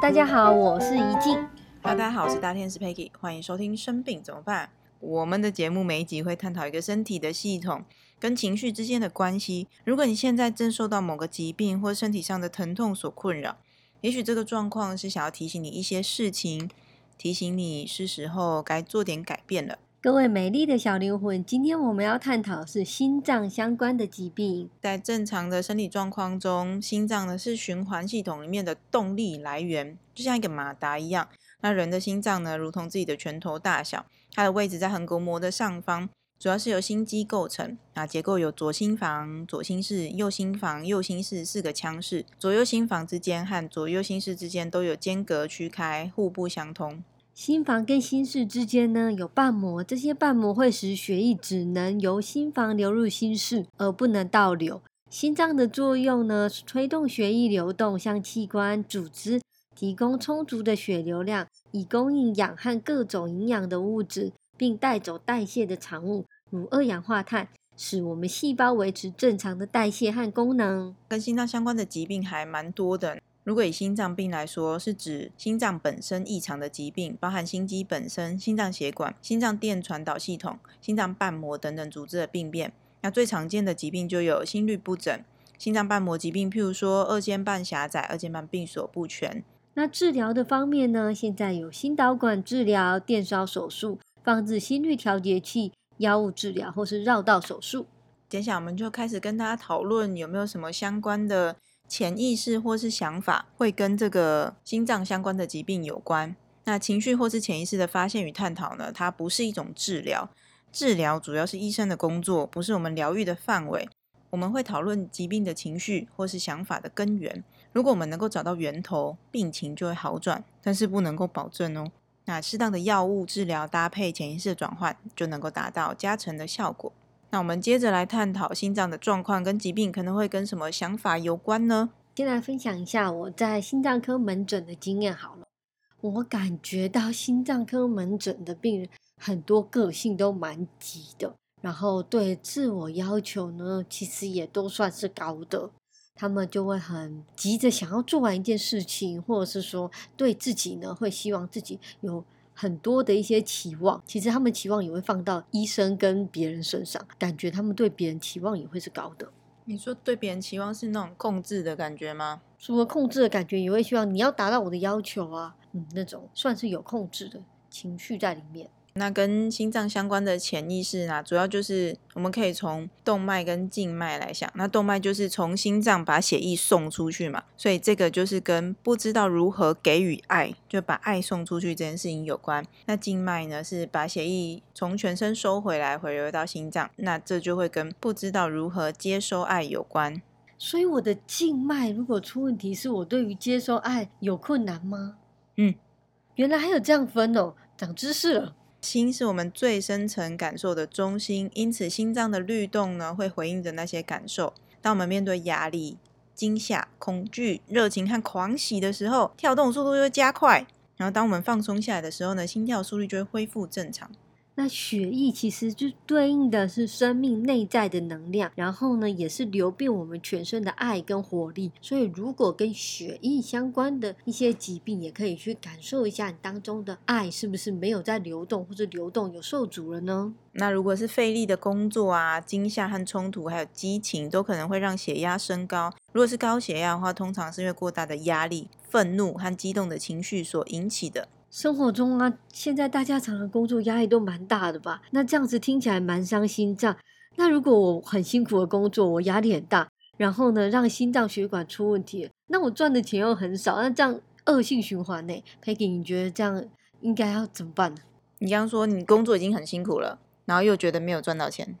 大家好，我是怡静。Hello，大家好，我是大天使 Peggy，欢迎收听《生病怎么办》。我们的节目每一集会探讨一个身体的系统跟情绪之间的关系。如果你现在正受到某个疾病或身体上的疼痛所困扰，也许这个状况是想要提醒你一些事情，提醒你是时候该做点改变了。各位美丽的小灵魂，今天我们要探讨是心脏相关的疾病。在正常的生理状况中，心脏呢是循环系统里面的动力来源，就像一个马达一样。那人的心脏呢，如同自己的拳头大小，它的位置在横膈膜的上方，主要是由心肌构成。啊，结构有左心房、左心室、右心房、右心室四个腔室。左右心房之间和左右心室之间都有间隔区开，互不相通。心房跟心室之间呢有瓣膜，这些瓣膜会使血液只能由心房流入心室，而不能倒流。心脏的作用呢是推动血液流动，向器官、组织提供充足的血流量，以供应氧和各种营养的物质，并带走代谢的产物，如二氧化碳，使我们细胞维持正常的代谢和功能。跟心脏相关的疾病还蛮多的。如果以心脏病来说，是指心脏本身异常的疾病，包含心肌本身、心脏血管、心脏电传导系统、心脏瓣膜等等组织的病变。那最常见的疾病就有心律不整、心脏瓣膜疾病，譬如说二尖瓣狭窄、二尖瓣闭锁不全。那治疗的方面呢？现在有心导管治疗、电烧手术、放置心率调节器、药物治疗或是绕道手术。接下来我们就开始跟大家讨论有没有什么相关的。潜意识或是想法会跟这个心脏相关的疾病有关。那情绪或是潜意识的发现与探讨呢？它不是一种治疗，治疗主要是医生的工作，不是我们疗愈的范围。我们会讨论疾病的情绪或是想法的根源。如果我们能够找到源头，病情就会好转，但是不能够保证哦。那适当的药物治疗搭配潜意识的转换，就能够达到加成的效果。那我们接着来探讨心脏的状况跟疾病可能会跟什么想法有关呢？先来分享一下我在心脏科门诊的经验好了。我感觉到心脏科门诊的病人很多个性都蛮急的，然后对自我要求呢，其实也都算是高的。他们就会很急着想要做完一件事情，或者是说对自己呢，会希望自己有。很多的一些期望，其实他们期望也会放到医生跟别人身上，感觉他们对别人期望也会是高的。你说对别人期望是那种控制的感觉吗？除了控制的感觉，也会希望你要达到我的要求啊，嗯，那种算是有控制的情绪在里面。那跟心脏相关的潜意识呢，主要就是我们可以从动脉跟静脉来想。那动脉就是从心脏把血液送出去嘛，所以这个就是跟不知道如何给予爱，就把爱送出去这件事情有关。那静脉呢，是把血液从全身收回来，回流到心脏，那这就会跟不知道如何接收爱有关。所以我的静脉如果出问题，是我对于接收爱有困难吗？嗯，原来还有这样分哦，长知识了。心是我们最深层感受的中心，因此心脏的律动呢，会回应着那些感受。当我们面对压力、惊吓、恐惧、热情和狂喜的时候，跳动速度就会加快；然后当我们放松下来的时候呢，心跳速率就会恢复正常。那血液其实就对应的是生命内在的能量，然后呢，也是流遍我们全身的爱跟活力。所以，如果跟血液相关的一些疾病，也可以去感受一下你当中的爱是不是没有在流动，或者流动有受阻了呢？那如果是费力的工作啊、惊吓和冲突，还有激情，都可能会让血压升高。如果是高血压的话，通常是因为过大的压力、愤怒和激动的情绪所引起的。生活中啊，现在大家常常工作压力都蛮大的吧？那这样子听起来蛮伤心脏。那如果我很辛苦的工作，我压力很大，然后呢，让心脏血管出问题，那我赚的钱又很少，那这样恶性循环呢？Peggy，你觉得这样应该要怎么办呢？你刚刚说你工作已经很辛苦了，然后又觉得没有赚到钱，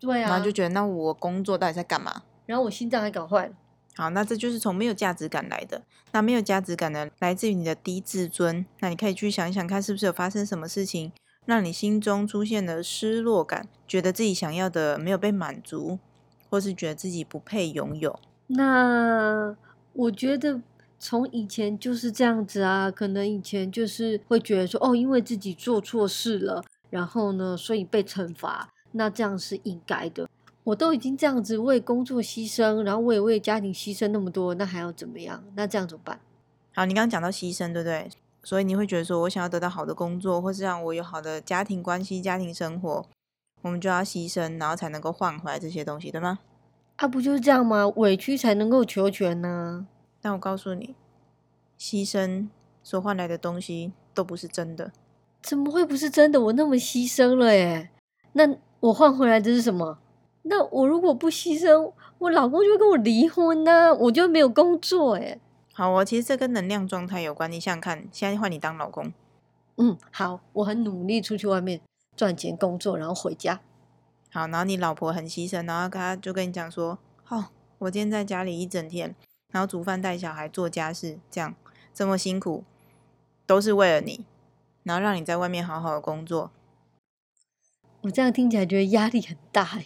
对啊，然后就觉得那我工作到底在干嘛？然后我心脏还搞坏了。好，那这就是从没有价值感来的。那没有价值感呢，来自于你的低自尊。那你可以去想一想，看是不是有发生什么事情，让你心中出现了失落感，觉得自己想要的没有被满足，或是觉得自己不配拥有。那我觉得从以前就是这样子啊，可能以前就是会觉得说，哦，因为自己做错事了，然后呢，所以被惩罚，那这样是应该的。我都已经这样子为工作牺牲，然后我也为家庭牺牲那么多，那还要怎么样？那这样怎么办？好，你刚刚讲到牺牲，对不对？所以你会觉得说，我想要得到好的工作，或是让我有好的家庭关系、家庭生活，我们就要牺牲，然后才能够换回来这些东西，对吗？啊，不就是这样吗？委屈才能够求全呢、但我告诉你，牺牲所换来的东西都不是真的。怎么会不是真的？我那么牺牲了耶，那我换回来的是什么？那我如果不牺牲，我老公就会跟我离婚呢、我就没有工作哎。好哦，其实这跟能量状态有关。你想想看，现在换你当老公，嗯，好，我很努力出去外面赚钱工作，然后回家。好，然后你老婆很牺牲，然后她就跟你讲说，哦，我今天在家里一整天，然后煮饭、带小孩、做家事，这样这么辛苦，都是为了你，然后让你在外面好好的工作。我这样听起来觉得压力很大耶。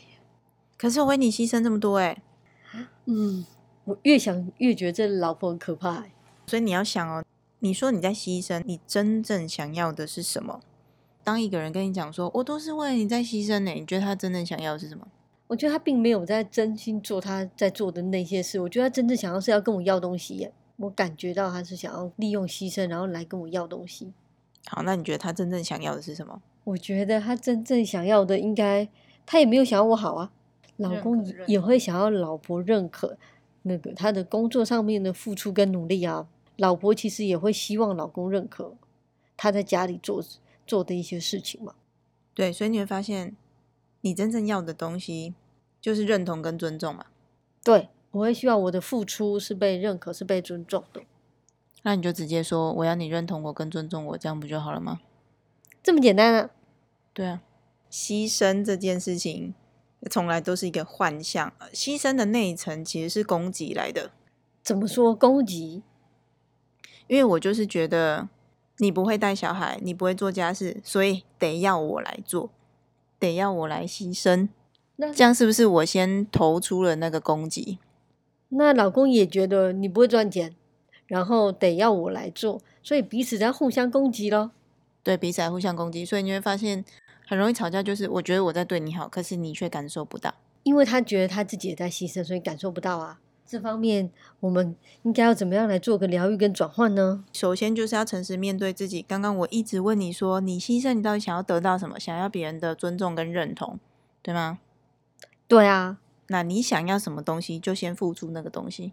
可是我为你牺牲这么多，哎，嗯，我越想越觉得这老婆很可怕耶。所以你要想哦，你说你在牺牲，你真正想要的是什么？当一个人跟你讲说，我都是为了你在牺牲呢，你觉得他真正想要的是什么？我觉得他并没有在真心做他在做的那些事。我觉得他真正想要是要跟我要东西耶。我感觉到他是想要利用牺牲，然后来跟我要东西。好，那你觉得他真正想要的是什么？我觉得他真正想要的，应该他也没有想要我好啊。老公也也会想要老婆认可那个他的工作上面的付出跟努力啊。老婆其实也会希望老公认可他在家里做做的一些事情嘛。对，所以你会发现，你真正要的东西就是认同跟尊重嘛。对，我会希望我的付出是被认可，是被尊重的。那你就直接说，我要你认同我跟尊重我，这样不就好了吗？这么简单啊？对啊，牺牲这件事情从来都是一个幻象，呃牺牲的那一层其实是攻击来的，怎么说攻击？因为我就是觉得你不会带小孩，你不会做家事，所以得要我来做，得要我来牺牲，那这样是不是我先投出了那个攻击？那老公也觉得你不会赚钱，然后得要我来做，所以彼此在互相攻击咯。对彼此在互相攻击，所以你会发现很容易吵架，就是我觉得我在对你好，可是你却感受不到。因为他觉得他自己也在牺牲，所以感受不到啊。这方面我们应该要怎么样来做个疗愈跟转换呢？首先就是要诚实面对自己。刚刚我一直问你说，你牺牲，你到底想要得到什么？想要别人的尊重跟认同，对吗？对啊，那你想要什么东西，就先付出那个东西。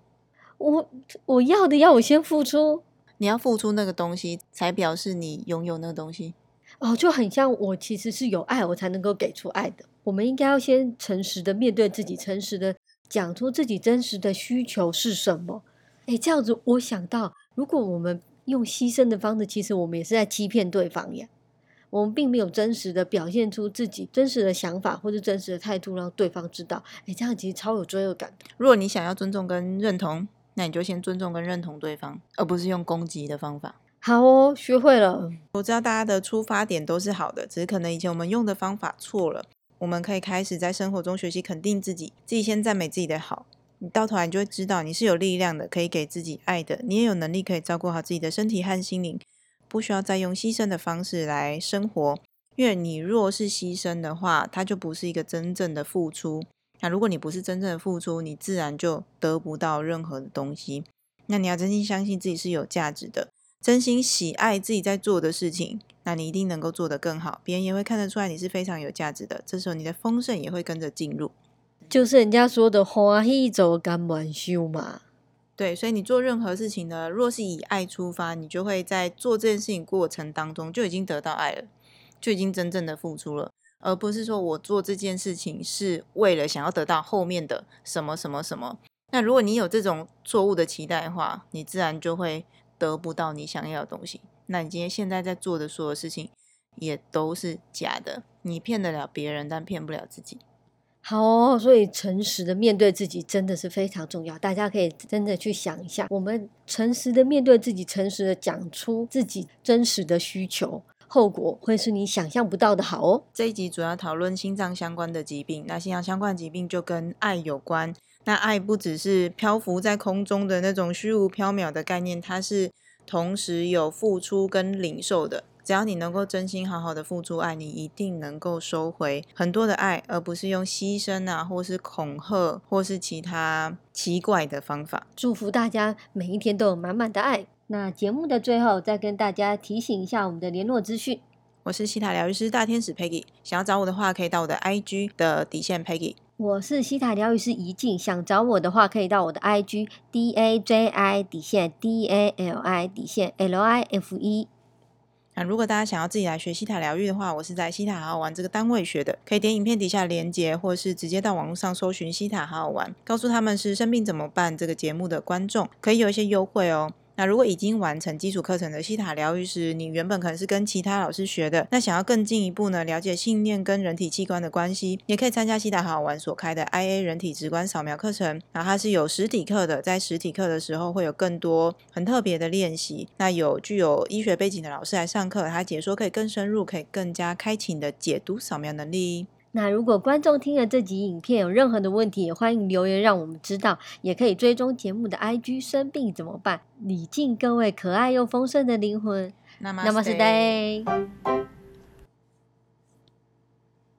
我我要的要我先付出你要付出那个东西，才表示你拥有那个东西。哦，就很像我其实是有爱，我才能够给出爱的。我们应该要先诚实的面对自己，诚实的讲出自己真实的需求是什么。诶，这样子我想到，如果我们用牺牲的方式，其实我们也是在欺骗对方呀。我们并没有真实的表现出自己真实的想法或者真实的态度，让对方知道。诶，这样其实超有罪恶感的。如果你想要尊重跟认同，那你就先尊重跟认同对方，而不是用攻击的方法。好哦，学会了。我知道大家的出发点都是好的，只是可能以前我们用的方法错了。我们可以开始在生活中学习肯定自己，自己先赞美自己的好，你到头来你就会知道你是有力量的，可以给自己爱的，你也有能力可以照顾好自己的身体和心灵，不需要再用牺牲的方式来生活。因为你若是牺牲的话，它就不是一个真正的付出。那如果你不是真正的付出，你自然就得不到任何的东西。那你要真心相信自己是有价值的。真心喜爱自己在做的事情，那你一定能够做得更好，别人也会看得出来你是非常有价值的。这时候你的丰盛也会跟着进入。就是人家说的“欢喜走甘愿修”嘛。对，所以你做任何事情呢，若是以爱出发，你就会在做这件事情过程当中就已经得到爱了，就已经真正的付出了，而不是说我做这件事情是为了想要得到后面的什么什么什么。那如果你有这种错误的期待的话，你自然就会得不到你想要的东西。那你今天现在在做的所有事情也都是假的，你骗得了别人，但骗不了自己。好哦，所以诚实的面对自己真的是非常重要。大家可以真的去想一下，我们诚实的面对自己，诚实的讲出自己真实的需求，后果会是你想象不到的好哦。这一集主要讨论心脏相关的疾病，那心脏相关的疾病就跟爱有关。那爱不只是漂浮在空中的那种虚无缥缈的概念，它是同时有付出跟领受的。只要你能够真心好好的付出爱，你一定能够收回很多的爱，而不是用牺牲啊，或是恐吓，或是其他奇怪的方法。祝福大家每一天都有满满的爱。那节目的最后，再跟大家提醒一下我们的联络资讯。我是西塔疗愈师大天使 Peggy，想要找我的话，可以到我的 IG 的底线 Peggy。我是西塔疗愈师怡静，想找我的话，可以到我的 IG D A J I 底线 D A L I 底线 L I F E。那如果大家想要自己来学西塔疗愈的话，我是在西塔好好玩这个单位学的，可以点影片底下连接，或是直接到网络上搜寻西塔好好玩，告诉他们是生病怎么办这个节目的观众，可以有一些优惠哦。如果已经完成基础课程的西塔疗愈师，你原本可能是跟其他老师学的，那想要更进一步呢，了解信念跟人体器官的关系，也可以参加西塔好好玩所开的 IA 人体直观扫描课程。然后它是有实体课的，在实体课的时候会有更多很特别的练习。那有具有医学背景的老师来上课，他解说可以更深入，可以更加开启你的解读扫描能力。那如果观众听了这集影片有任何的问题，也欢迎留言让我们知道，也可以追踪节目的 IG。生病怎么办？礼敬各位可爱又丰盛的灵魂。那么，Namaste。